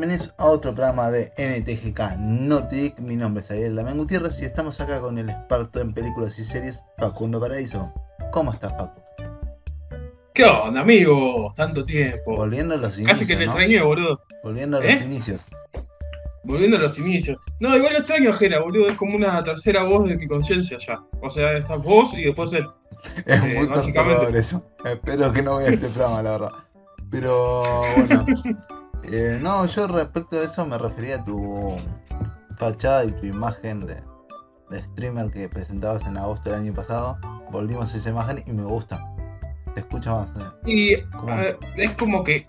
bienvenidos a otro programa de NTGK Notic. Mi nombre es Ariel Lamén Gutiérrez y estamos acá con el experto en películas y series, Facundo Paraíso. ¿Cómo estás, Facu? ¿Qué onda, amigo? Tanto tiempo. Volviendo a los inicios. Casi que te ¿no? extrañé, boludo. Volviendo a los ¿Eh? inicios. Volviendo a los inicios. No, igual lo extraño Jera, boludo. Es como una tercera voz de mi conciencia ya. O sea, estás vos y después él. Es Eh, muy básicamente. eso. Espero que no vea este programa, la verdad. Pero bueno. Eh, no, yo respecto a eso me refería a tu fachada y tu imagen de, de streamer que presentabas en agosto del año pasado. Volvimos a esa imagen y me gusta. Se escucha más. eh. Y es como que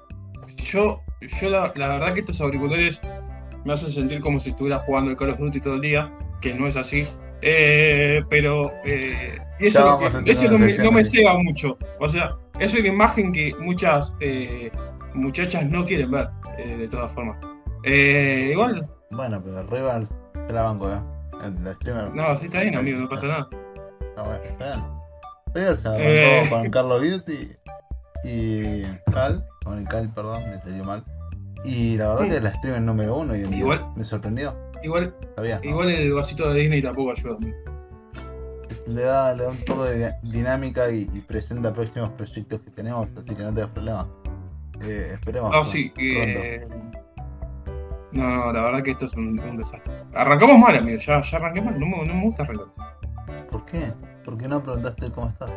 yo, yo la, la verdad que estos auriculares me hacen sentir como si estuviera jugando el Call of Duty todo el día, que no es así. Eh, pero eh, y eso, eso no, me, no me ahí. ceba mucho. O sea, es una imagen que muchas eh, muchachas no quieren ver, eh, de todas formas. Eh, igual, Bueno, pero Rivers te la banco, ¿eh? El streamer. no, sí está bien, amigo, no pasa nada. Está bueno, está bien. Se arrancó Eh. con Carlos Beauty y Cal, con el Cal, perdón, me salió mal. Y la verdad que es la streamer número uno día. Igual. Me sorprendió. Igual, Sabía. ¿no? igual el vasito de Disney tampoco ayuda. amigo. Le da, le da un poco de dinámica y, y presenta próximos proyectos que tenemos, así que no te das problema. Eh, esperemos. No, pron- sí, que. No, no, la verdad que esto es un, un desastre. Arrancamos mal, amigo, ya, ya arranqué mal, no me, no me gusta arrancar. ¿Por qué? ¿Por qué no preguntaste cómo estás?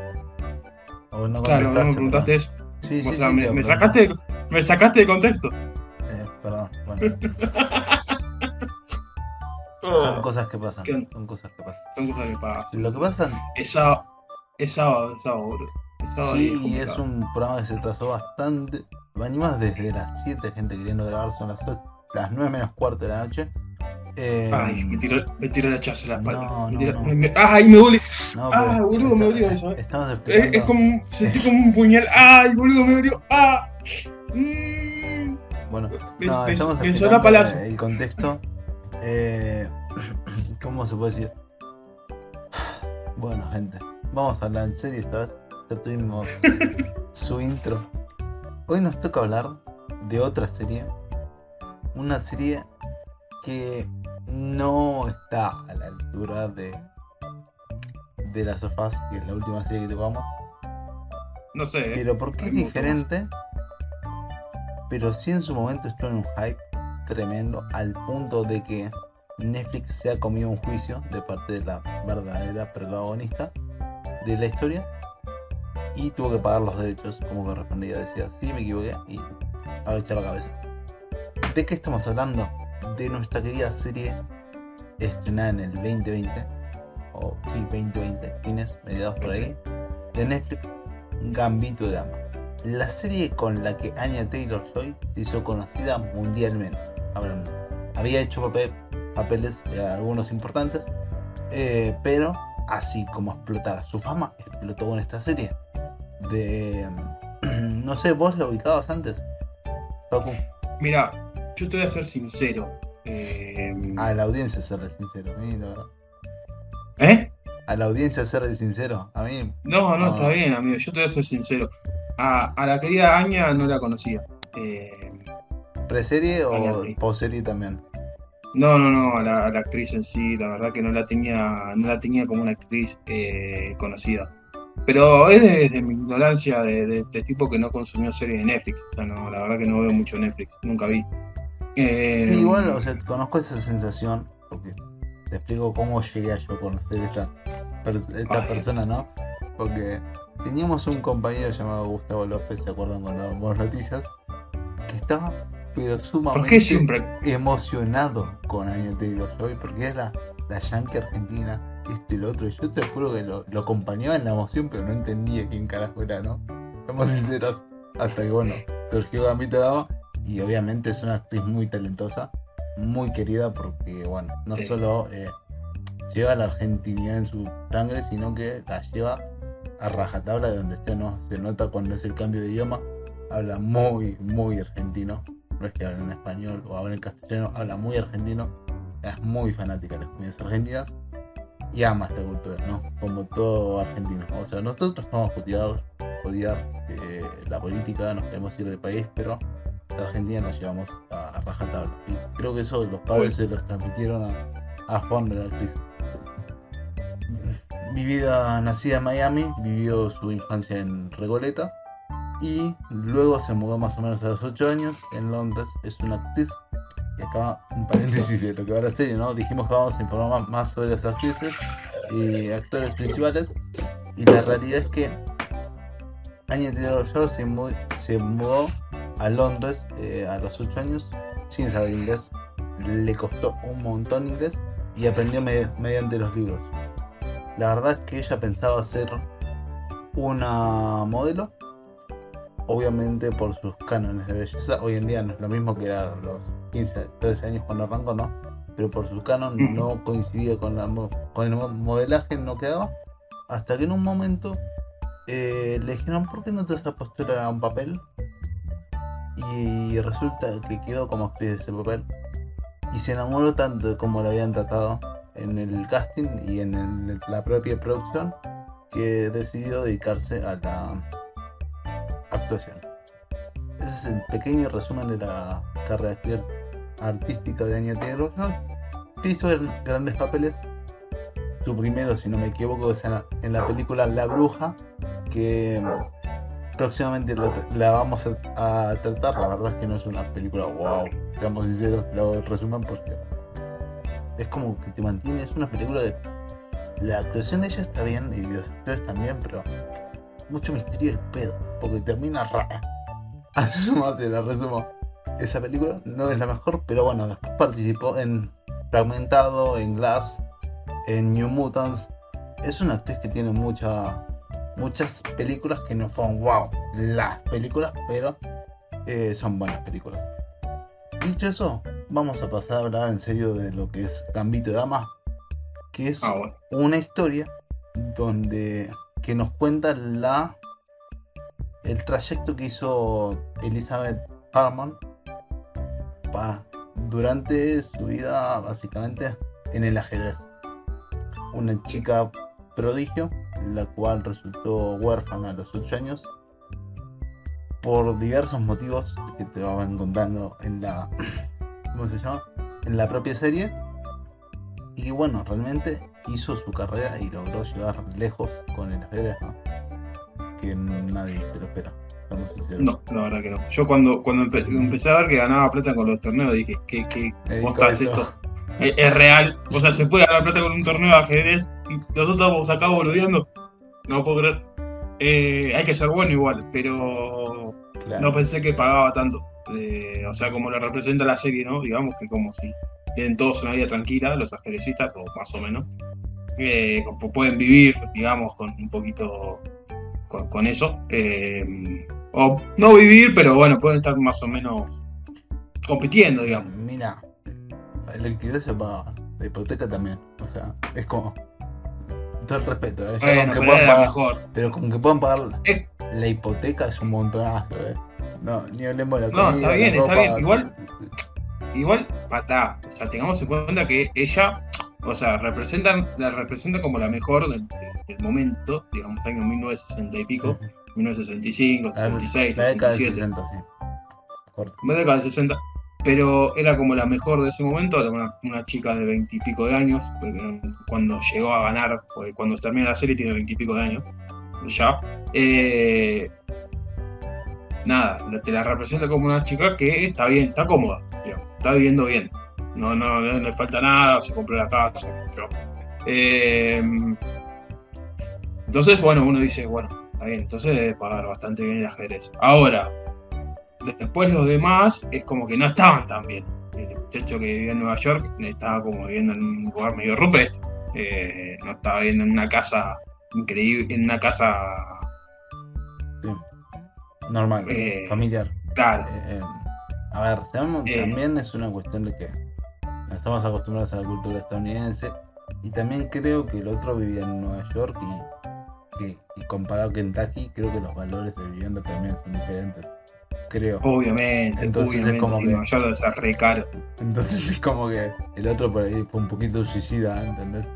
O no Claro, no me preguntaste eso. perdón. Sí, o sí, sea, sí, me, sacaste, de- me sacaste de contexto. Eh, perdón, bueno. Son cosas que pasan. ¿Qué? Son cosas que pasan. Son cosas que pasan. Lo que pasa Es sábado, es sábado, es sábado, boludo. Es sábado y Sí, es y es un programa que se trazó bastante. Venimos desde las 7, gente queriendo grabar, son las, 8, las 9 menos cuarto de la noche. Eh, Ay, me tiró, me tiró el hachazo en la espalda. No, me no, tiró- no. me- me- ¡Ay, me duele! no, ah, boludo, me dolió eso, eh. Estamos Es, es como sentí como un puñal. ¡Ay, boludo, me dolió! ¡Ah! Mm. Bueno, no, me- estamos explicando el contexto. Eh, ¿Cómo se puede decir? Bueno, gente, vamos a hablar en serio esta vez. Ya tuvimos su intro. Hoy nos toca hablar de otra serie. Una serie que no está a la altura de de las sofás, que es la última serie que tocamos. No sé, eh. Pero porque es diferente, pero sí en su momento estuvo en un hype tremendo al punto de que Netflix se ha comido un juicio de parte de la verdadera protagonista de la historia y tuvo que pagar los derechos como correspondía. Decía, sí, me equivoqué y agachar la cabeza. ¿De qué estamos hablando? De nuestra querida serie estrenada en el 2020, o sí, 2020, fines, mediados por ahí, de Netflix, Gambito de Dama. La serie con la que Anya Taylor Joy se hizo conocida mundialmente. Hablando. Había hecho papel- papeles eh, algunos importantes, eh, pero así como explotar su fama, explotó con esta serie. De. No sé, vos la ubicabas antes, Facu. Mira, yo te voy a ser sincero. Eh, A la audiencia serle sincero, a mí, la verdad. ¿Eh? A la audiencia serle sincero, a mí. No, no, está bien, amigo. Yo te voy a ser sincero. A, a la querida Aña no la conocía. Eh, ¿Preserie o poserie también? no, no, no, a la, a la actriz en sí, la verdad que no la tenía, no la tenía como una actriz eh, conocida. Pero es desde mi ignorancia de, de- de tipo que no consumió series de Netflix. O sea, no, la verdad que no veo mucho Netflix, nunca vi. Eh, Sí, igual, o sea, conozco esa sensación, porque te explico cómo llegué a yo conocer esta, esta Ay. persona, ¿no? Porque teníamos un compañero llamado Gustavo López, ¿se acuerdan cuando dábamos noticias? Que estaba, pero ¿Por sumamente siempre? emocionado con Anya Taylor Joy, porque era la yankee argentina, lo otro. Yo te juro que lo, lo acompañaba en la emoción, pero no entendía quién carajo era, ¿no? Somos sinceros. Hasta que, bueno, surgió Gambito Dama y obviamente es una actriz muy talentosa, muy querida, porque, bueno, no Sí. solo eh, lleva la argentinidad en su sangre, sino que la lleva a rajatabla de donde esté, ¿no? Se nota cuando es el cambio de idioma, habla muy, muy argentino. No es que habla en español o habla en castellano, habla muy argentino. Es muy fanática de las comidas argentinas y ama esta cultura, ¿no? Como todo argentino. O sea, nosotros vamos a odiar, odiar eh, la política, nos queremos ir del país, pero la Argentina nos llevamos a, a rajatabla. Y creo que eso los padres se los transmitieron a, a Juan de la actriz. Vivida, nacida en Miami, vivió su infancia en Regoleta y luego se mudó más o menos a los 8 años en Londres. Es una actriz. Y acá un paréntesis de lo que va la serie, ¿no? Dijimos que vamos a informar más sobre las actrices y actores principales. Y la realidad es que Anya Taylor-Joy se, mu- se mudó a Londres eh, a los 8 años sin saber inglés. Le costó un montón inglés y aprendió me- mediante los libros. La verdad es que ella pensaba ser una modelo, obviamente por sus cánones de belleza. Hoy en día no es lo mismo que era los 15, 13 años cuando arrancó, ¿no? Pero por sus cánones Ujú. no coincidía con, la, mo- con el mo- modelaje, no quedaba. Hasta que en un momento eh, le dijeron, ¿por qué no te vas a postular a un papel? Y resulta que quedó como actriz de ese papel. Y se enamoró tanto de cómo la habían tratado en el casting y en el- la propia producción que decidió dedicarse a la actuación. Ese es el pequeño resumen de la carrera artística de Anya Taylor-Joy. que hizo gran- grandes papeles. Su primero, si no me equivoco, es en la, película La Bruja, que mm, próximamente la vamos a, a tratar. La verdad es que no es una película wow, seamos sinceros, lo resumen porque es como que te mantiene. Es una película de. La actuación de ella está bien y de los actores también, pero mucho misterio el pedo, porque termina rara. Así nomás se la resumo. Esa película no es la mejor, pero bueno, después participó en Fragmentado, en Glass, en New Mutants. Es una actriz que tiene mucha, muchas películas que no fueron wow, las películas, pero eh, son buenas películas. Dicho eso, vamos a pasar a hablar en serio de lo que es Gambito de Dama, que es Ah, bueno. una historia donde que nos cuenta la el trayecto que hizo Elizabeth Harmon durante su vida básicamente en el ajedrez. Una chica prodigio, la cual resultó huérfana a los 8 años por diversos motivos que te van contando en la ¿cómo se llama? en la propia serie. Y bueno, realmente hizo su carrera y logró llegar lejos con el ajedrez, ¿no? Que nadie se lo espera. No, la verdad que no. Yo cuando, cuando empe- empecé a ver que ganaba plata con los torneos, dije, ¿qué, qué Eh, posta es correcto. esto? ¿Es, es real? O sea, ¿se puede ganar plata con un torneo de ajedrez y nosotros estamos acá boludeando? No puedo creer. Eh, hay que ser bueno igual, pero Claro. no pensé que pagaba tanto. Eh, o sea, como lo representa la serie, ¿no? Digamos que como si tienen todos una vida tranquila, los ajedrecistas, o más o menos, eh, pueden vivir, digamos, con un poquito con, con eso. eh, o no vivir, pero bueno, pueden estar más o menos compitiendo, digamos. Mira, el alquiler se paga, la hipoteca también. O sea, es como. Todo el respeto, ¿eh? Bueno, con que pero puedan era pagar- mejor. pero con que puedan pagar la hipoteca es un montonazo, ¿eh? No, ni hablemos de la No, comida, está la bien, está bien. Igual- Igual, patá. O sea, tengamos en cuenta que ella, o sea, representan, la representa como la mejor del, del momento, digamos, año 1960 y pico, 1965, La, 66, la década del 67. 60, sí. La década del 60, pero era como la mejor de ese momento, una, una chica de veintipico de años, porque cuando llegó a ganar, porque cuando termina la serie tiene veintipico de años, ya. Eh, nada, te la representa como una chica que está bien, está cómoda, digamos, está viviendo bien, no, no, no le falta nada, se compró la casa, yo. Eh, entonces, bueno, uno dice, bueno, está bien, entonces debe pagar bastante bien el ajedrez. Ahora, después los demás es como que no estaban tan bien. El muchacho que vivía en Nueva York estaba como viviendo en un lugar medio rupestre. Eh, no estaba viviendo en una casa increíble, en una casa Normal, Eh, familiar. tal. A ver, seamos- Eh. también es una cuestión de que estamos acostumbrados a la cultura estadounidense y también creo que el otro vivía en Nueva York y, que- y comparado a Kentucky creo que los valores de vivienda también son diferentes. Creo. Obviamente, Entonces es como que- Nueva York debe ser re caro. Entonces es como que el otro por ahí fue un poquito suicida, ¿entendés?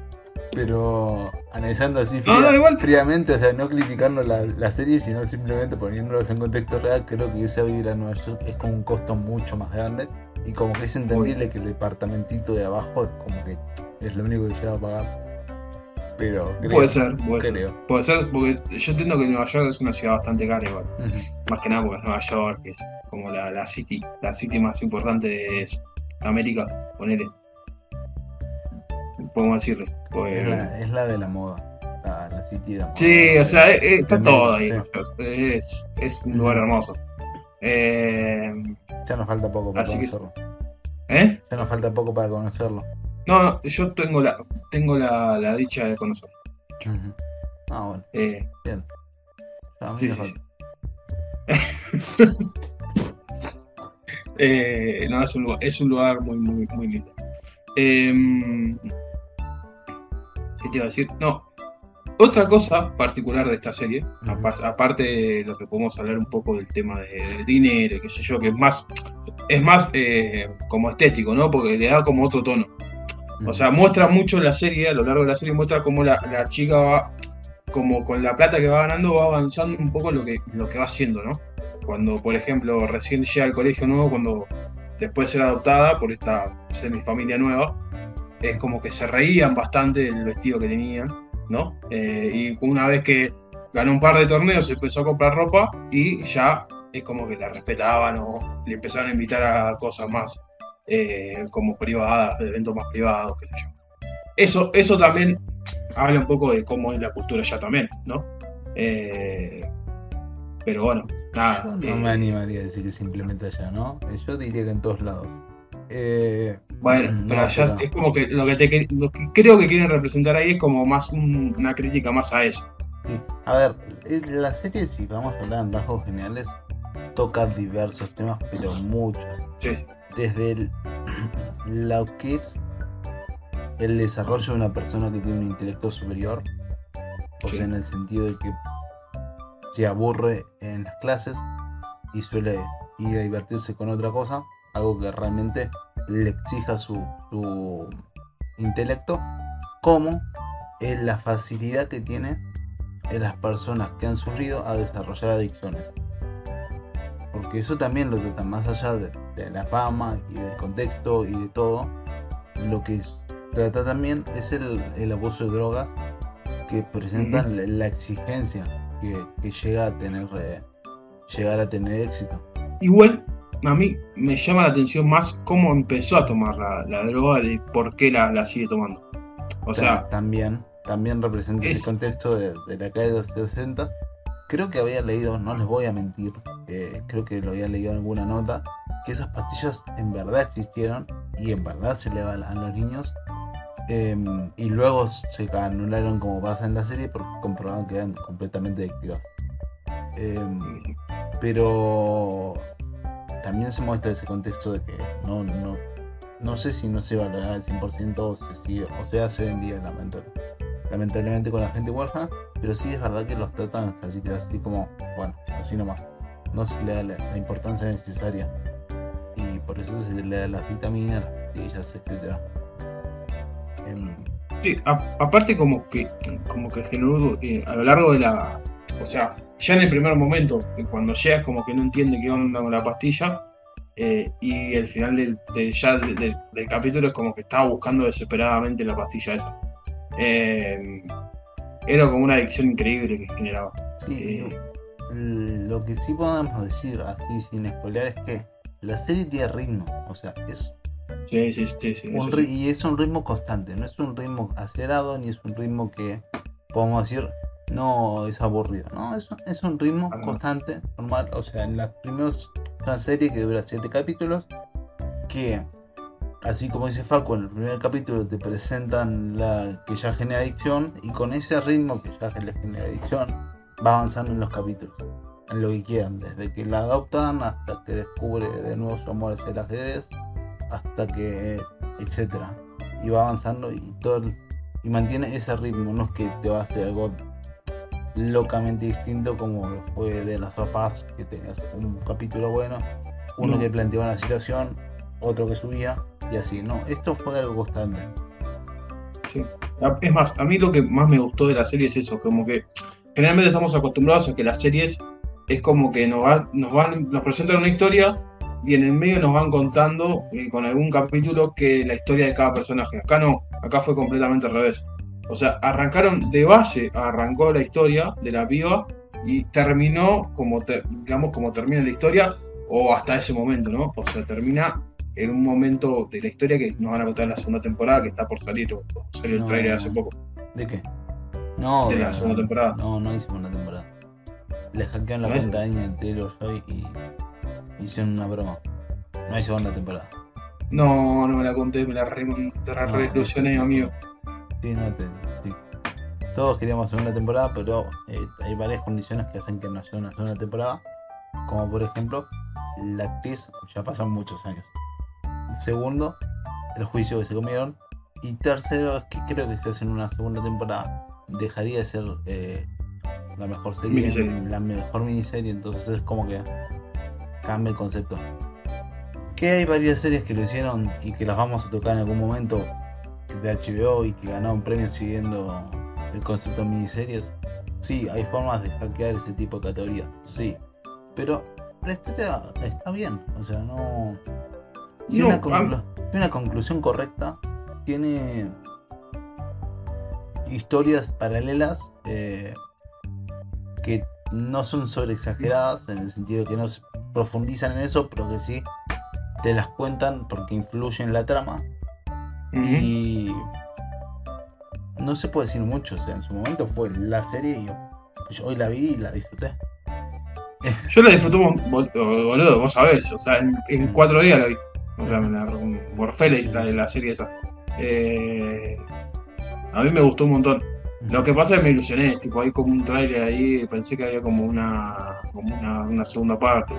Pero analizando así No, no, fría- igual. fríamente, o sea, no criticando la, la serie, sino simplemente poniéndolos en contexto real, creo que irse a vivir a Nueva York es con un costo mucho más grande Y como que es entendible que el departamentito de abajo es como que es lo único que llega a pagar. Pero creo, puede ser, puede creo. ser. Puede ser, porque yo entiendo que Nueva York es una ciudad bastante cara igual. Más que nada porque es Nueva York, es como la, la city, la city más importante de América, ponele. Podemos decirle. Pues, Es la, es la de la moda. La, la City de la moda. Sí, o sea, eh, eh, está También, todo ahí. sí. Es, es un lugar hermoso. Eh, Ya nos falta poco para Así que- conocerlo. ¿Eh? Ya nos falta poco para conocerlo. No, no, yo tengo la, tengo la, la dicha de conocer. Ujú. Ah, bueno, Eh, bien. A mí Sí, me sí, falta. eh, no, es un lugar, es un lugar muy, muy, muy lindo. Em, ¿Qué te iba a decir? No. Otra cosa particular de esta serie, aparte de lo que podemos hablar un poco del tema de- del dinero, qué sé yo, que es más, es más eh, como estético, ¿no? Porque le da como otro tono. O sea, muestra mucho la serie, a lo largo de la serie muestra cómo la, la chica va, como con la plata que va ganando, va avanzando un poco lo que, lo que va haciendo, ¿no? Cuando, por ejemplo, recién llega al colegio nuevo, cuando después de ser adoptada por esta semifamilia nueva, es como que se reían bastante del vestido que tenían, ¿no? Eh, y una vez que ganó un par de torneos, empezó a comprar ropa y ya es como que la respetaban o le empezaron a invitar a cosas más eh, como privadas, eventos más privados, qué sé yo. Eso, eso también habla un poco de cómo es la cultura ya también, ¿no? Eh, pero bueno, nada. Yo no me animaría a decir que simplemente allá, ¿no? Yo diría que en todos lados. Eh, Bueno, no, pero allá pero- es como que lo que, te, lo que creo que quieren representar ahí es como más un- una crítica más a eso. sí. A ver, eh, la serie, si vamos a hablar en rasgos generales, toca diversos temas, pero muchos. Sí. Desde el- lo que es el desarrollo de una persona que tiene un intelecto superior, o Sí. sea, en el sentido de que se aburre en las clases y suele ir a divertirse con otra cosa, algo que realmente le exija su, su intelecto, como en la facilidad que tiene en las personas que han sufrido a desarrollar adicciones. Porque eso también lo trata más allá de, de la fama y del contexto y de todo. Lo que trata también es el, el abuso de drogas que presentan la, la exigencia que, que llega a tener eh, llegar a tener éxito. Igual, a mí me llama la atención más cómo empezó a tomar la, la droga de por qué la, la sigue tomando. O sea, Ta- también, también representa es- ese contexto de, de la calle de los 60. Creo que había leído, no les voy a mentir, eh, creo que lo había leído en alguna nota, que esas pastillas en verdad existieron y en verdad se le daban a los niños. em, y luego se anularon como pasa en la serie porque comprobaron que eran completamente adictivas. Em, pero también se muestra ese contexto de que no, no, no sé si no se valora al 100% o sigue, o se hace día lamentab- lamentablemente con la gente huérfana, pero sí es verdad que los tratan así que así como, bueno, así nomás. No se le da la, importancia necesaria. Y por eso se le da las vitaminas, las pastillas, etcétera. Em, sí, aparte como que como que generó eh, a lo largo de la. O sea, ya en el primer momento, cuando llegas como que no entiende qué onda con la pastilla. eh, y el final del, de- ya del, del- del capítulo es como que estaba buscando desesperadamente la pastilla esa. Eh, era como una adicción increíble que generaba. sí, Eh, lo que sí podemos decir así sin spoiler es que la serie tiene ritmo, o sea, es sí, sí, sí, sí, un ri- y es un ritmo constante, no es un ritmo acelerado ni es un ritmo que podemos decir no es aburrido, no, es, es un ritmo Ah, constante, normal, o sea, en las primeros es una serie que dura 7 capítulos que así como dice Facu, en el primer capítulo te presentan la que ya genera adicción y con ese ritmo que ya le genera adicción va avanzando en los capítulos, en lo que quieran, desde que la adoptan hasta que descubre de nuevo su amor hacia el ajedrez, hasta que etcétera. Y va avanzando y todo el- y mantiene ese ritmo, no es que te va a hacer algo locamente distinto como fue de las sofás que tenías un capítulo bueno, uno No. que planteaba una situación, otro que subía y así, no, esto fue algo constante. Sí. A- Es más, a mí lo que más me gustó de la serie es eso, como que generalmente estamos acostumbrados a que las series es como que nos, va- nos van, nos presentan una historia, y en el medio nos van contando eh, con algún capítulo que la historia de cada personaje. Acá no, acá fue completamente al revés. O sea, arrancaron de base, arrancó la historia de la piba y terminó como, digamos, como termina la historia o hasta ese momento, ¿no? O sea, termina en un momento de la historia que nos van a contar en la segunda temporada que está por salir, o, salió el trailer hace poco. ¿De qué? No, de la segunda temporada. No, no hay segunda temporada. Le hackearon la cuenta a Daniel Taylor Joy y hicieron una broma. No hay segunda temporada. No, no me la conté, me la re, re amigo. Sí, no Todos queríamos segunda temporada, pero eh, hay varias condiciones que hacen que no sea una segunda temporada. Como por ejemplo, la actriz ya pasan muchos años. Segundo, el juicio que se comieron. Y tercero, es que creo que si hacen una segunda temporada, dejaría de ser eh, la mejor serie, la mejor miniserie. Entonces es como que cambia el concepto. Que hay varias series que lo hicieron y que las vamos a tocar en algún momento de HBO y que ganaron premios siguiendo el concepto de miniseries. Sí, hay formas de hackear ese tipo de categorías. Sí. Pero la historia está bien. O sea, no. Tiene, una, conclusión correcta. Tiene historias paralelas eh, que no son sobre exageradas en el sentido de que no se profundizan en eso, pero que sí te las cuentan porque influyen en la trama. Y no se puede decir mucho, o sea, en su momento fue la serie y yo, hoy la vi y la disfruté. Yo la disfruté, boludo, vos sabés, o sea, en, cuatro días la vi. O sea, me la morfé la, la serie esa. Eh, a mí me gustó un montón. Lo que pasa es que me ilusioné, tipo, hay como un trailer ahí, pensé que había como una, como una, segunda parte,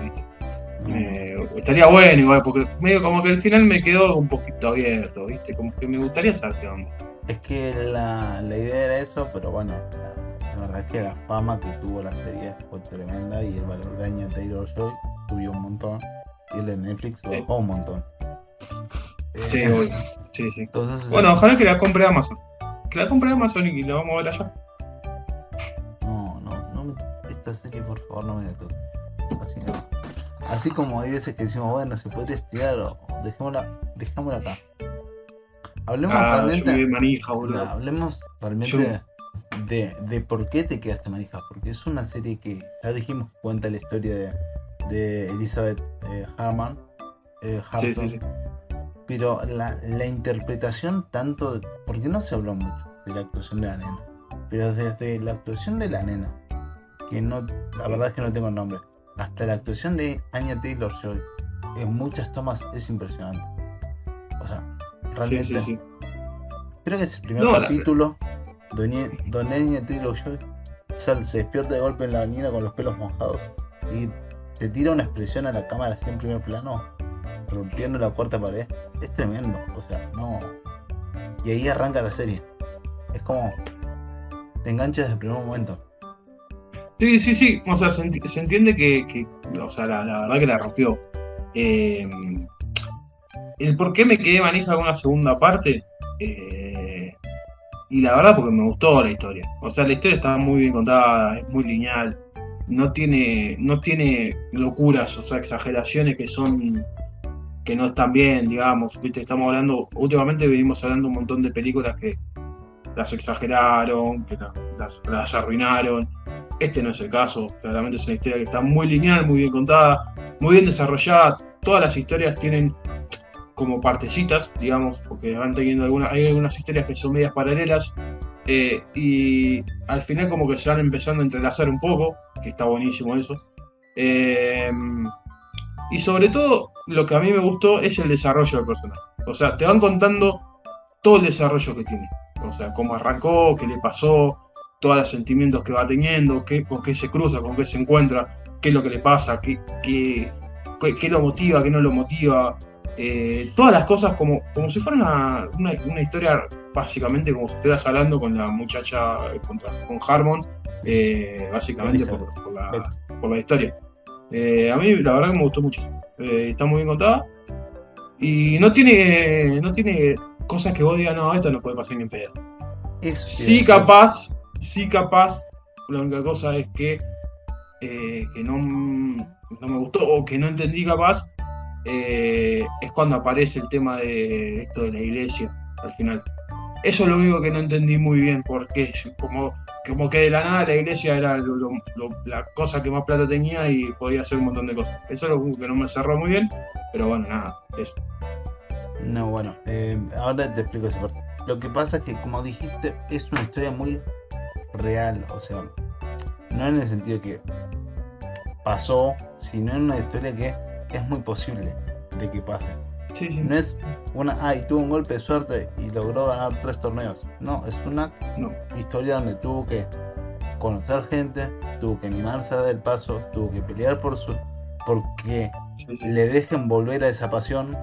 estaría bueno igual, porque medio como que el final me quedó un poquito abierto, ¿viste? Como que me gustaría saber qué onda. Es que la, la idea era eso, pero bueno, la, verdad es que la fama que tuvo la serie fue tremenda y el valor de Anya Taylor Joy subió un montón y el de Netflix bajó un montón. Sí, eh, sí, sí. bueno, ojalá que la compre Amazon. Que la compre Amazon y la vamos a ver allá. No, no, no. Esta serie, por favor, no me la toque. Así, como hay veces que decimos, bueno, se puede estudiar o dejémosla, dejémosla acá. Hablemos ah, realmente. Manija, hablemos realmente de, de, por qué te quedaste manija. Porque es una serie que ya dijimos cuenta la historia de, de Elizabeth eh, Harman. Eh, sí, sí, sí pero la, la interpretación tanto, porque no se habló mucho de la actuación de la nena, pero desde la actuación de la nena, que no, la verdad es que no tengo el nombre, hasta la actuación de Anya Taylor Joy, en muchas tomas es impresionante. O sea, realmente. Creo que es el primer capítulo donde, Anya Taylor Joy se, se despierta de golpe en la avenida con los pelos mojados y te tira una expresión a la cámara así en primer plano rompiendo la cuarta pared, es tremendo. O sea, no. Y ahí arranca la serie. Es como. Te enganchas desde el primer momento. Sí, sí, sí. O sea, se, entiende que, O sea, la, verdad que la rompió. Eh, el por qué me quedé manija con una segunda parte. Eh, y la verdad, porque me gustó la historia. O sea, la historia está muy bien contada, es muy lineal. No tiene, no tiene locuras, o sea, exageraciones que son que no están bien, digamos. Estamos hablando, últimamente venimos hablando un montón de películas que las exageraron, que las, arruinaron. Este no es el caso, claramente es una historia que está muy lineal, muy bien contada, muy bien desarrollada. Todas las historias tienen como partecitas, digamos, porque van teniendo algunas, hay algunas historias que son medias paralelas eh, y al final como que se van empezando a entrelazar un poco, que está buenísimo eso. Eh, y sobre todo, lo que a mí me gustó es el desarrollo del personaje. O sea, te van contando todo el desarrollo que tiene. O sea, cómo arrancó, qué le pasó, todos los sentimientos que va teniendo, qué, con qué se cruza, con qué se encuentra, qué es lo que le pasa, qué, qué, qué lo motiva, qué no lo motiva. Eh, todas las cosas como, como si fuera una, historia, básicamente como si estuvieras hablando con la muchacha, eh, con Harmon, eh, básicamente por, la, por la historia. a mí la verdad que me gustó mucho. Está muy bien contada. Y no tiene, no tiene cosas que vos digas, no, esto no puede pasar ni en pedo. sí, capaz, sí, capaz. La única cosa es que, eh, que no, no, me gustó o que no entendí capaz eh, es cuando aparece el tema de esto de la iglesia al final. Eso es lo único que no entendí muy bien, porque como, como que de la nada la iglesia era la cosa que más plata tenía y podía hacer un montón de cosas. Eso es lo que no me cerró muy bien, pero bueno, nada, eso. No, bueno, eh, ahora te explico esa parte. Lo que pasa es que, como dijiste, es una historia muy real, o sea, no en el sentido que pasó, sino en una historia que es muy posible de que pase. No es una, ay, tuvo un golpe de suerte y logró ganar tres torneos. No, es una historia donde tuvo que conocer gente, tuvo que animarse a dar el paso, tuvo que pelear por su, porque le dejen volver a esa pasión,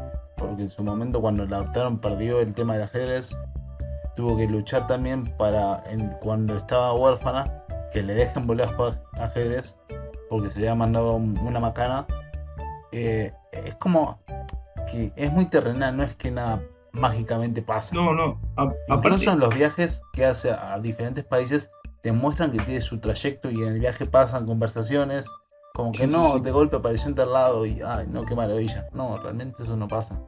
porque en su momento cuando la adoptaron perdió el tema del ajedrez, tuvo que luchar también para cuando estaba huérfana que le dejen volver a jugar ajedrez porque se le había mandado una macana. Eh, es como que es muy terrenal, no es que nada mágicamente pasa. No, no. Incluso en los viajes que hace a diferentes países demuestran que tiene su trayecto y en el viaje pasan conversaciones. Como que no, de golpe apareció en tal lado y, ay, no, qué maravilla. No, realmente eso no pasa.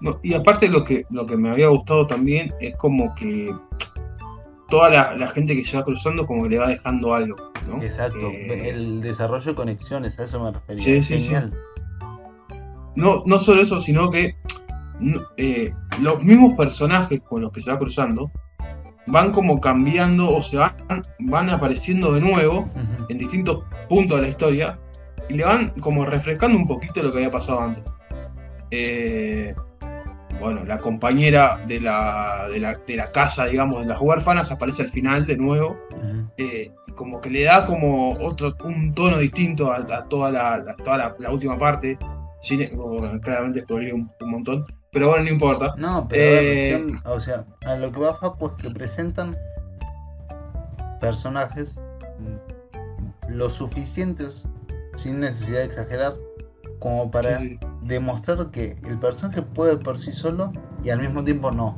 No, y aparte lo que, lo que me había gustado también es como que toda la, gente que se va cruzando como que le va dejando algo. ¿no? Exacto, eh, el desarrollo de conexiones, a eso me refería. Sí, Genial no, no solo eso, sino que eh, los mismos personajes con los que se va cruzando van como cambiando o se van, van apareciendo de nuevo en distintos puntos de la historia y le van como refrescando un poquito lo que había pasado antes. Eh, bueno, la compañera de la, de la, casa, digamos, de las huérfanas aparece al final de nuevo. Eh, como que le da como otro, un tono distinto a, toda, la, toda la, última parte claramente spoilé un, un, montón, pero bueno, no importa. No, pero eh, o sea, a lo que va Facu es que presentan personajes lo suficientes, sin necesidad de exagerar, como para demostrar que el personaje puede por sí solo y al mismo tiempo no.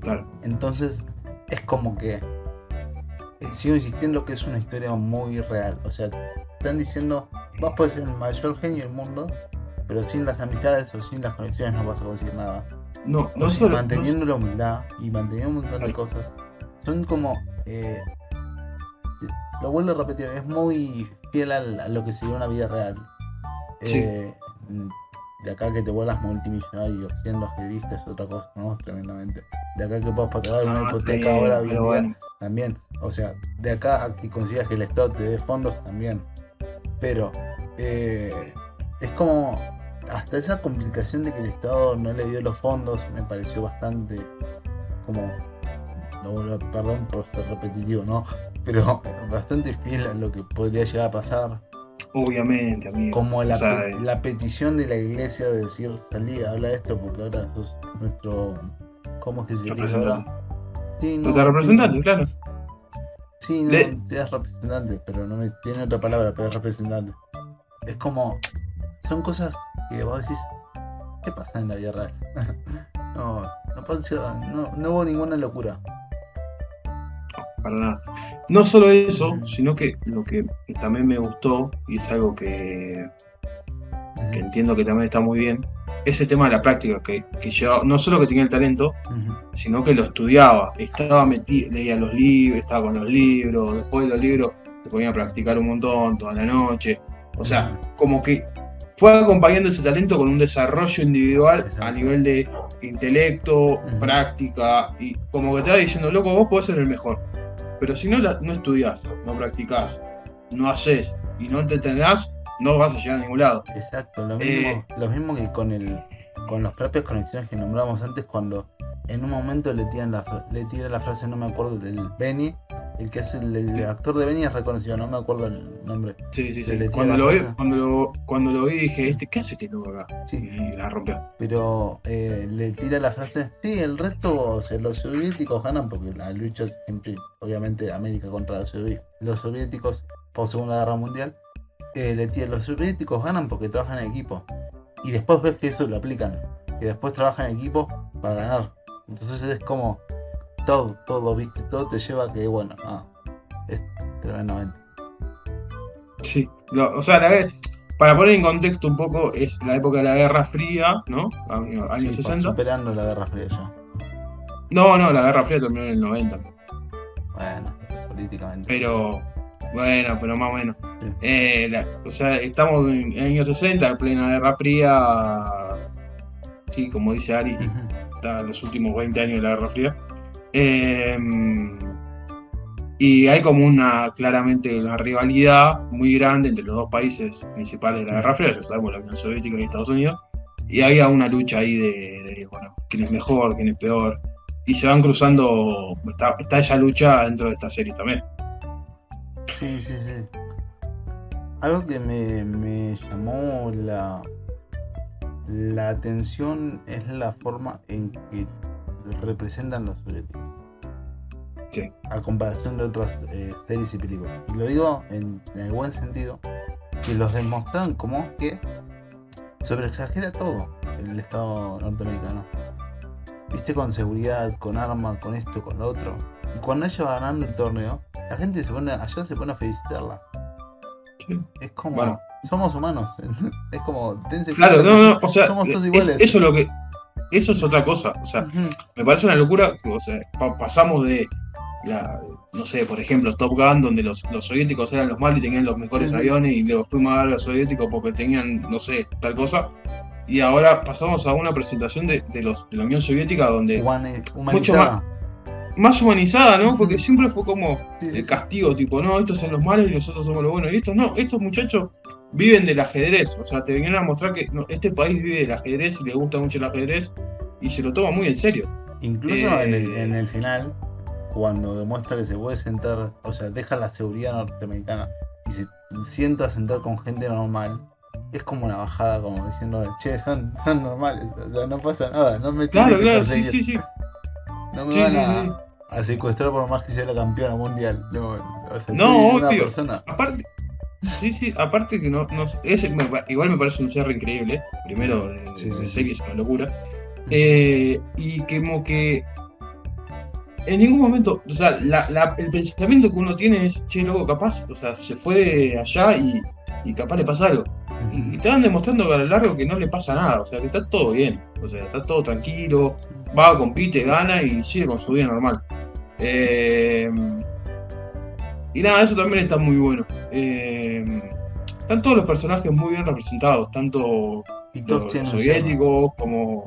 Claro. Entonces, es como que eh, sigo insistiendo que es una historia muy real. O sea, están diciendo, vos puedes ser el mayor genio del mundo, pero sin las amistades o sin las conexiones no vas a conseguir nada. No, no solo. Manteniendo la humildad y manteniendo un montón de cosas. Son como. Eh, lo vuelvo a repetir, es muy fiel a, lo que sería una vida real. Eh, de acá que te vuelvas multimillonario siendo ajedrista es otra cosa, ¿no? Tremendamente. De acá que puedas pagar una hipoteca ahora bien también. O sea, de acá a que consigas que el Estado te dé fondos también. Pero eh, es como hasta esa complicación de que el Estado no le dio los fondos me pareció bastante como perdón por ser repetitivo, ¿no? Pero bastante fiel a lo que podría llegar a pasar. Obviamente, amigo. Como la, la petición de la iglesia de decir, salí, habla esto porque ahora sos nuestro. ¿Cómo es que se dice ahora? Sí, no, representante, claro. Sí, no, es representante, pero no me tiene otra palabra, pero es representante. Es como, son cosas que vos decís, ¿qué pasa en la vida real? no, no, no, hubo ninguna locura. Para nada. No solo eso, sino que lo que también me gustó, y es algo que, que entiendo que también está muy bien, es el tema de la práctica, que, que yo no solo que tenía el talento, sino que lo estudiaba, estaba metido, leía los libros, estaba con los libros, después de los libros se ponía a practicar un montón toda la noche. O sea, como que fue acompañando ese talento con un desarrollo individual a nivel de intelecto, práctica, y como que te va diciendo, loco, vos podés ser el mejor. Pero si no, no estudias, no practicás, no haces y no te entrenás, no vas a llegar a ningún lado. Exacto, lo mismo, eh, lo mismo que con el con las propias conexiones que nombramos antes cuando en un momento le tiran la, le tira la frase, no me acuerdo, del Benny, el que es el, actor de Benny es reconocido, no me acuerdo el nombre. Sí, sí, sí. Cuando lo, vi, cuando, lo, cuando lo vi dije, este, ¿qué hace este loco acá? Sí. Y la rompió. Pero eh, le tira la frase, sí, el resto, o sea, los soviéticos ganan porque la lucha siempre, obviamente, América contra los soviéticos. Los soviéticos, por Segunda Guerra Mundial, eh, le tira, los soviéticos ganan porque trabajan en equipo. Y después ves que eso lo aplican, que después trabajan en equipo para ganar. Entonces es como todo, todo, viste, todo te lleva a que, bueno, ah, es tremendamente. Sí, o sea, la vez, para poner en contexto un poco, es la época de la Guerra Fría, ¿no? Años Sí, 60. superando la Guerra Fría ya. No, no, la Guerra Fría terminó en el 90. Bueno, políticamente. Pero, bueno, pero más o menos. Sí. Eh, la- o sea, estamos en, en años 60, en plena Guerra Fría. Sí, como dice Ari, Los últimos 20 años de la Guerra Fría. Eh, y hay como una, claramente, una rivalidad muy grande entre los dos países principales de la Guerra Fría, ya sabemos, la Unión Soviética y Estados Unidos. Y había una lucha ahí de, quién es mejor, quién es peor. Y se van cruzando, está, está esa lucha dentro de esta serie también. Sí, sí, sí. Algo que me, me llamó la, la atención es la forma en que representan los soviéticos. Sí. A comparación de otras eh, series y películas. Y lo digo en, en el buen sentido, que los demostraron como que sobreexagera todo el Estado norteamericano. Viste con seguridad, con arma, con esto, con lo otro. Y cuando ella va ganando el torneo, la gente se pone, allá se pone a felicitarla. Sí. Es como, Bueno. Somos humanos. es como, dense Claro, no, no, o sea, somos todos es- iguales. eso es lo que. Eso es otra cosa. O sea, me parece una locura. O sea, pa- pasamos de la, no sé, por ejemplo, Top Gun, donde los, los soviéticos eran los malos y tenían los mejores aviones, y luego fuimos a los soviéticos porque tenían, no sé, tal cosa. Y ahora pasamos a una presentación de, de los, de la Unión Soviética donde Humani- humanizada. más humanizada, ¿no? Porque siempre fue como el castigo, tipo, no, estos son los malos y nosotros somos los buenos. Y estos no, estos muchachos viven del ajedrez. O sea, te vinieron a mostrar que no, este país vive del ajedrez y les gusta mucho el ajedrez y se lo toma muy en serio. Incluso Eh, en, el, en el final, cuando demuestra que se puede sentar, o sea, deja la seguridad norteamericana y se sienta a sentar con gente normal, es como una bajada, como diciendo, che, son, son normales, o sea, no pasa nada, no me tienen Claro, claro, sí, perseguir, sí, sí. no me Sí, van sí, a, sí. a secuestrar por más que sea la campeona mundial. No, o sea, No, soy una obvio. persona. Aparte, sí, sí, aparte que no, no es, me- igual me parece un cierre increíble. Primero, de, Sí, sí, serie es una locura. Eh, y que como que en ningún momento, o sea, la- la- el pensamiento que uno tiene es, che, loco, capaz, o sea, se fue allá y, y capaz le pasa algo. Y, y te van demostrando que a lo largo que no le pasa nada, o sea, que está todo bien, o sea, está todo tranquilo, va, compite, gana y sigue con su vida normal. Eh, y nada, eso también está muy bueno. Eh, están todos los personajes muy bien representados, tanto Y todos los, los soviéticos como...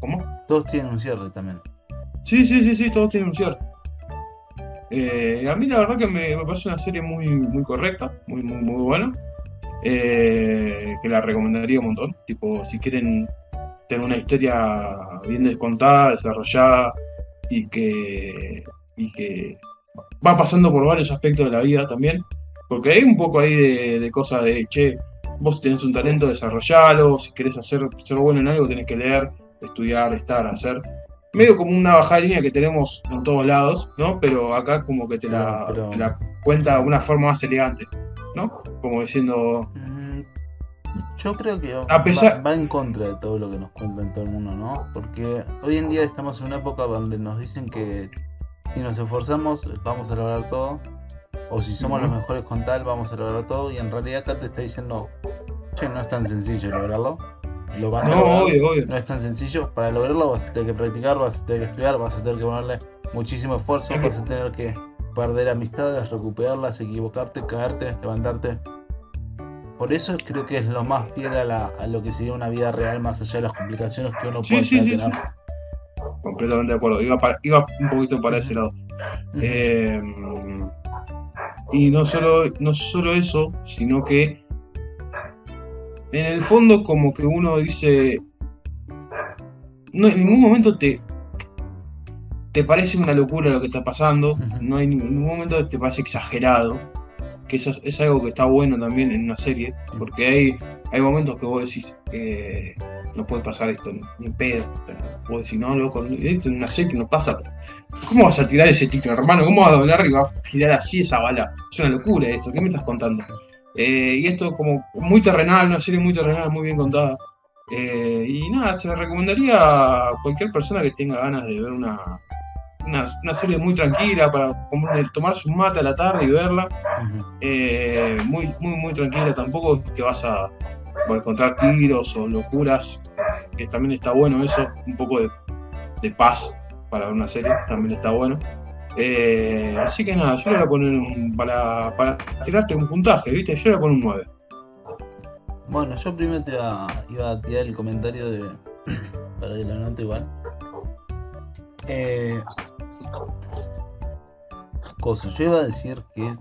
¿Cómo? Todos tienen un cierre también. Sí, sí, sí, sí, todos tienen un cierre. Eh, a mí la verdad que me, me parece una serie muy, muy correcta, muy, muy, muy buena. Eh, que la recomendaría un montón. Tipo, si quieren tener una historia bien descontada, desarrollada y que, y que va pasando por varios aspectos de la vida también. Porque hay un poco ahí de, de cosas de, che, vos tenés un talento, desarrollalo. Si querés hacer, ser bueno en algo, tenés que leer, estudiar, estar, hacer medio como una bajada de línea que tenemos en todos lados, ¿no? Pero acá como que te la, Pero- pero- te la cuenta de una forma más elegante, ¿no? Como diciendo, Mm, Yo creo que A pesar- va, va en contra de todo lo que nos cuentan todo el mundo, ¿no? Porque hoy en día estamos en una época donde nos dicen que si nos esforzamos vamos a lograr todo, o si somos los mejores con tal vamos a lograr todo, y en realidad acá te está diciendo, che, no es tan sencillo lograrlo, lo vas a no, lograr, obvio, obvio. no es tan sencillo, para lograrlo vas a tener que practicar, vas a tener que estudiar, vas a tener que ponerle muchísimo esfuerzo, vas a tener que perder amistades, recuperarlas, equivocarte, caerte, levantarte. Por eso creo que es lo más fiel a, la- a lo que sería una vida real, más allá de las complicaciones que uno Sí, puede sí, llegar sí, a tener. Completamente de acuerdo. Iba, para- iba un poquito para ese lado. Eh, y no solo, no solo eso, sino que en el fondo como que uno dice, no en ningún momento te, te parece una locura lo que está pasando, no en ningún momento te parece exagerado, que eso es, es algo que está bueno también en una serie, porque hay, hay momentos que vos decís, eh, no puede pasar esto, ni, pedo, vos decís, no, loco, esto en una serie no pasa, ¿Cómo vas a tirar ese tiro, hermano? ¿Cómo vas a doblar y vas a girar así esa bala? Es una locura esto, ¿qué me estás contando? Eh, y esto como muy terrenal, una serie muy terrenal, muy bien contada. Eh, y nada, se la recomendaría a cualquier persona que tenga ganas de ver una, una, serie muy tranquila para tomarse un mate a la tarde y verla. Eh, muy, muy, muy tranquila. Tampoco que vas a, encontrar tiros o locuras, que también está bueno eso. Un poco de, paz para una serie, también está bueno. Eh, así que nada, yo le voy a poner un, para, para tirarte un puntaje, ¿viste? Yo le voy a poner un 9. Bueno, yo primero te iba, iba a tirar el comentario de. para que lo note igual. Eh, cosa, yo iba a decir que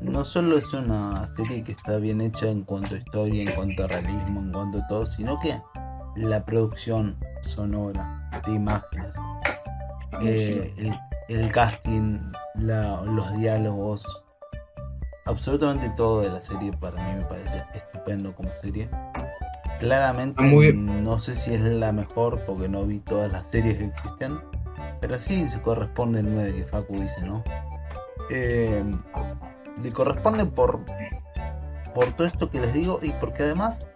no solo es una serie que está bien hecha en cuanto a historia, en cuanto a realismo, en cuanto a todo, sino que la producción sonora de imágenes, eh, el, casting, los diálogos, absolutamente todo de la serie para mí me parece estupendo como serie. Claramente no sé si es la mejor porque no vi todas las series que existen, pero sí se corresponde el 9 que Facu dice, ¿no? Eh, le corresponde por, por todo esto que les digo y porque además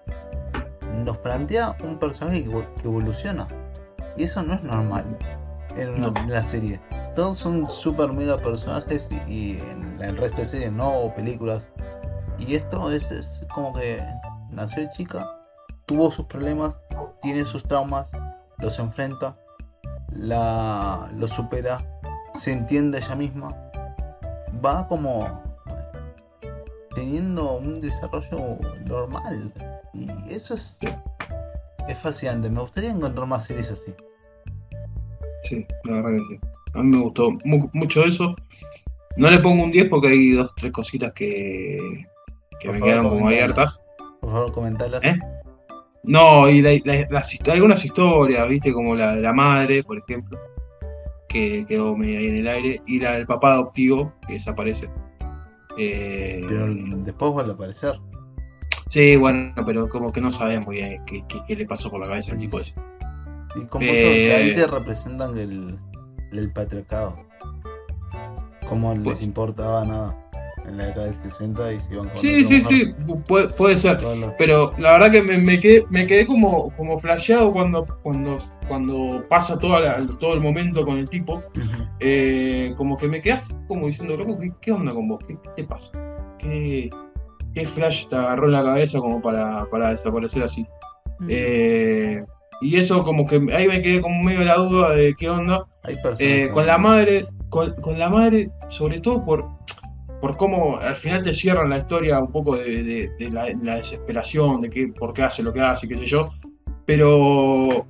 nos plantea un personaje que, evoluciona. Y eso no es normal en, la serie. Todos son super mega personajes y, en el resto de series no, o películas. Y esto es, es como que nació de chica tuvo sus problemas, tiene sus traumas, los enfrenta, la, lo supera, se entiende ella misma, va como teniendo un desarrollo normal. Y eso es, es fascinante. Me gustaría encontrar más series así. Sí, la verdad que sí. A mí me gustó mucho eso. No le pongo un 10 porque hay dos, tres cositas que, que me quedaron como abiertas. Por favor, comentarlas. ¿Eh? No, y algunas historias, viste, como la de la madre, por ejemplo, que quedó medio ahí en el aire, y la del papá adoptivo, que desaparece. Eh, pero después vuelve a aparecer. Sí, bueno, pero como que no sabemos muy bien qué, le pasó por la cabeza al tipo ese. Y como que ahí te representan el, el patriarcado. Como les pues importaba nada en la década del 60 y se iban con Sí, sí, sí, puede, puede ser. Pero la verdad que me, me, quedé, me quedé como, como flasheado cuando, cuando, cuando pasa todo el momento con el tipo. Eh, como que me quedas como diciendo, loco, ¿qué, ¿qué, onda con vos? ¿Qué, qué pasa? ¿Qué, ¿Qué, flash te agarró en la cabeza como para, para desaparecer así? Eh, y eso como que ahí me quedé como medio la duda de qué onda. Eh, con la madre, con, con, la madre, sobre todo por por cómo al final te cierran la historia un poco de, la, desesperación, de que, por qué hace lo que hace, qué sé yo. Pero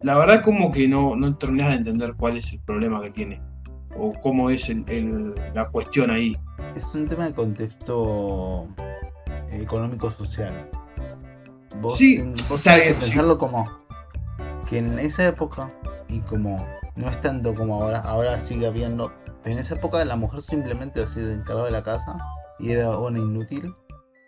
la verdad como que no, no terminas de entender cuál es el problema que tiene o cómo es la cuestión ahí. Es un tema de contexto económico-social. Vos, sí, vos que pensarlo como que en esa época y como no es tanto como ahora, ahora sigue habiendo en esa época la mujer simplemente se encargaba de la casa y era una inútil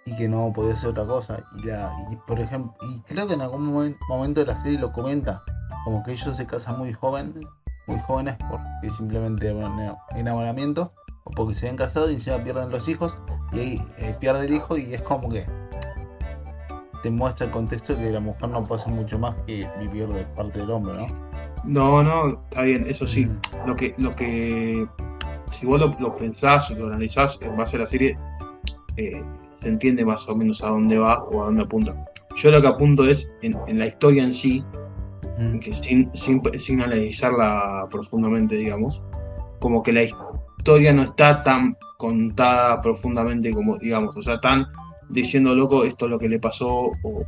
y que no podía hacer otra cosa. Y, la, y por ejemplo, y creo que en algún momento de la serie lo comenta, como que ellos se casan muy jóvenes, muy jóvenes porque simplemente un enamoramiento o porque se habían casado y encima pierden los hijos y ahí eh, pierde el hijo y es como que te muestra el contexto de que la mujer no puede hacer mucho más que vivir de parte del hombre, ¿no? No, no, está bien, eso sí. Mm. Lo que, lo que si vos lo, pensás lo analizás en base a la serie, eh, se entiende más o menos a dónde va o a dónde apunta. Yo lo que apunto es en, la historia en sí, mm. que sin, sin, analizarla profundamente, digamos, como que la historia no está tan contada profundamente como, digamos, o sea, tan diciendo, loco, esto es lo que le pasó, o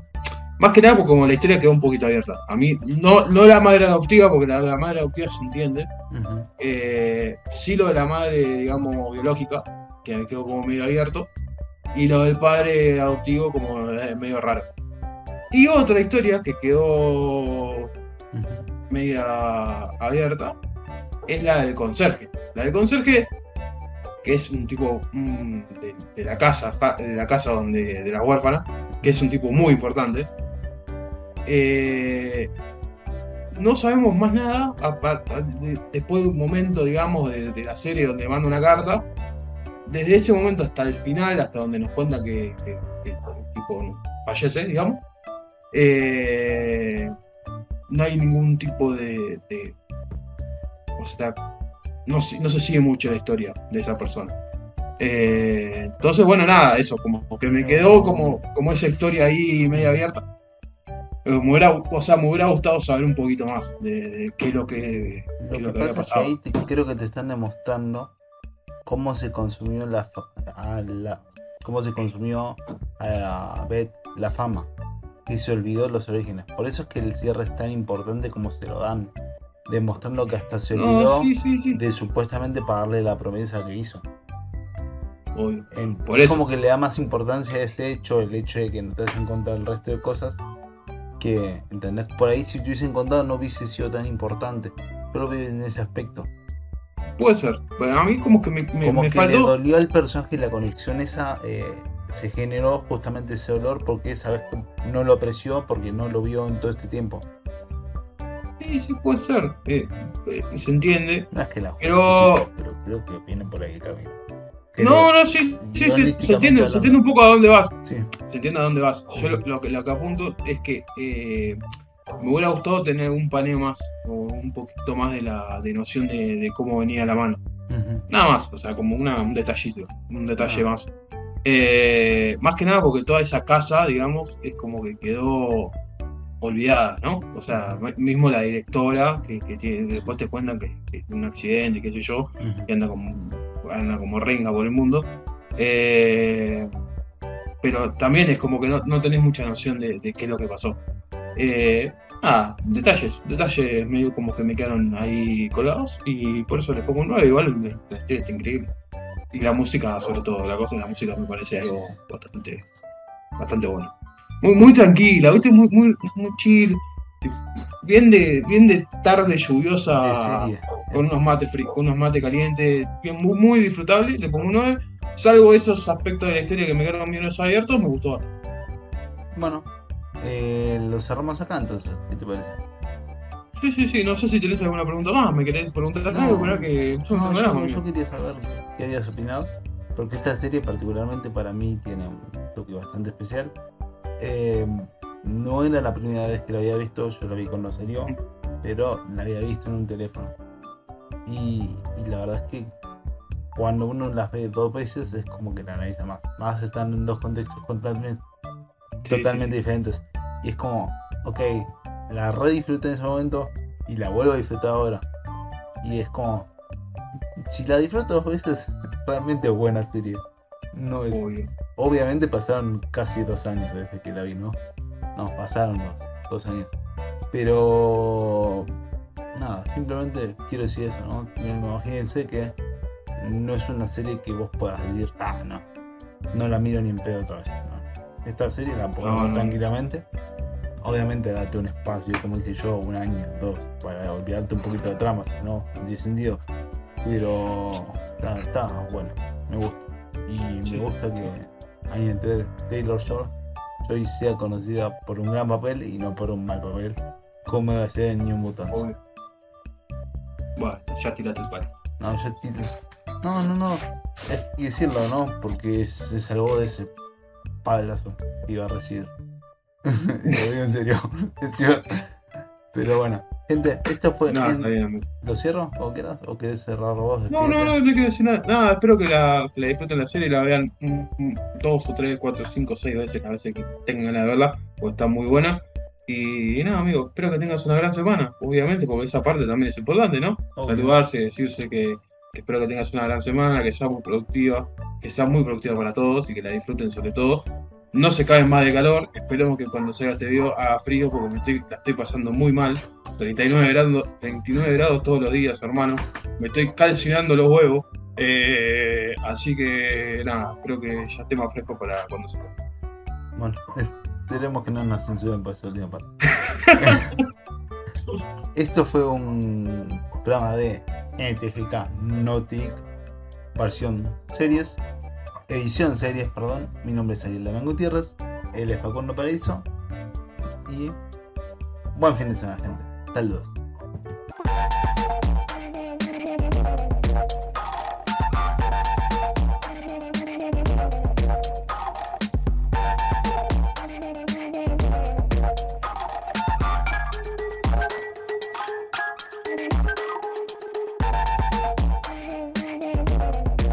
más que nada porque como la historia quedó un poquito abierta. A mí, no, no la madre adoptiva, porque la, la madre adoptiva se entiende. Eh, sí lo de la madre, digamos, biológica, que me quedó como medio abierto. Y lo del padre adoptivo como eh, medio raro. Y otra historia que quedó media abierta es la del conserje. La del conserje, que es un tipo de, la casa, de la casa donde, de la huérfana, que es un tipo muy importante. Eh, no sabemos más nada después de un momento, digamos, de, la serie donde manda una carta. Desde ese momento hasta el final, hasta donde nos cuenta que, el tipo fallece, digamos, eh, no hay ningún tipo de, o sea, no, no se sigue mucho la historia de esa persona. Eh, entonces, bueno, nada, eso, como que me quedó como, como esa historia ahí media abierta. Eh, me hubiera, o sea, me hubiera gustado saber un poquito más de, qué es lo que, lo que, pasa es que ahí creo que te están demostrando cómo se consumió la, la cómo se consumió a Beth la fama y se olvidó los orígenes. Por eso es que el cierre es tan importante como se lo dan, demostrando que hasta se olvidó de supuestamente pagarle la promesa que hizo. Por es como que le da más importancia a ese hecho, el hecho de que no te hayan contado el resto de cosas, que, ¿entendés? Por ahí si te hubiesen contado no hubiese sido tan importante. Pero en ese aspecto. Puede ser. a mí como que me, me, como que le dolió al personaje la conexión esa eh, se generó justamente ese dolor porque esa vez no lo apreció porque no lo vio en todo este tiempo. Sí, sí puede ser. Eh, eh, se entiende. No es que la pero... pero creo que viene por ahí el camino. no, no, sí, sí, sí se, entiende, se entiende un poco a dónde vas. Sí. Se entiende a dónde vas. Yo lo, que, lo que apunto es que eh, me hubiera gustado tener un paneo más o un poquito más de la de noción de, cómo venía la mano. Nada más, o sea, como una, un detallito, un detalle ah. más. Eh, más que nada porque toda esa casa, digamos, es como que quedó olvidada, ¿no? O sea, mismo la directora, que, después te cuentan que, es un accidente, qué sé yo, y anda como, anda como renga por el mundo. Eh, pero también es como que no, no tenés mucha noción de, qué es lo que pasó. Eh, ah, detalles, detalles medio como que me quedaron ahí colgados y por eso les pongo un 9, igual está increíble. Y la música, sobre todo, la cosa de la música me parece algo bastante, bastante bueno. Muy, muy tranquila, ¿viste? Muy, muy, muy chill. Bien de, bien de tarde lluviosa, con unos mates fríos, con unos mates calientes, bien, muy, muy disfrutable, le pongo un 9. Salvo esos aspectos de la historia que me quedaron bien abiertos, me gustó. Bueno, eh, lo cerramos acá entonces, ¿qué te parece? Sí, sí, sí, no sé si tenés alguna pregunta más, me querés preguntar algo, pero que yo, no, yo, quería saber qué habías opinado, porque esta serie particularmente para mí tiene un toque bastante especial. Eh, no era la primera vez que la había visto, yo la vi cuando salió, pero la había visto en un teléfono. Y, la verdad es que cuando uno las ve dos veces es como que la analiza más. Más están en dos contextos totalmente, totalmente diferentes. Y es como, ok, la re disfruté en ese momento y la vuelvo a disfrutar ahora. Y es como, si la disfruto dos veces, realmente es buena serie. No es. Obviamente pasaron casi dos años desde que la vi, ¿no? No, pasaron dos, dos años. Pero. Nada, simplemente quiero decir eso, ¿no? Imagínense que no es una serie que vos puedas decir, ah, no, no la miro ni en pedo otra vez. Esta serie la puedo ver tranquilamente obviamente date un espacio, como dije yo, un año, dos, para olvidarte un poquito de trama, ¿no? No tiene sentido. Pero está, bueno, me gusta. Y me gusta que alguien de Taylor Shore hoy sea conocida por un gran papel y no por un mal papel, como va a ser en New Mutants. Bueno, ya tiraste el palo. No, ya tiré. No, no, no. Es que decirlo, ¿no? Porque se salvó de ese palazo que iba a recibir. Lo digo en serio. Pero bueno, gente, esto fue. No, bien, ¿Lo cierro? ¿O querés, ¿O querés cerrar vos? No, no, no, no quiero decir nada. Nada, espero que la, la disfruten la serie y la vean dos o tres, cuatro, cinco, seis veces, a veces que tengan ganas de verla, porque está muy buena. Y, nada, amigo, espero que tengas una gran semana, obviamente, porque esa parte también es importante, ¿no? Saludarse, decirse que, que espero que tengas una gran semana, que sea muy productiva, que sea muy productiva para todos y que la disfruten sobre todo no se cae más de calor. Esperemos que cuando salga este video haga frío porque me estoy, la estoy pasando muy mal. 39 grados, 29 grados todos los días, hermano. Me estoy calcinando los huevos. Eh, así que nada, creo que ya esté más fresco para cuando salga. Bueno, esperemos que no nos censuren para esa última parte. Esto fue un programa de NTGK Notic, versión series edición series, perdón. Mi nombre es Ariel Lamán Gutiérrez, él es Facundo Paraíso. Y buen fin de semana, gente. Saludos.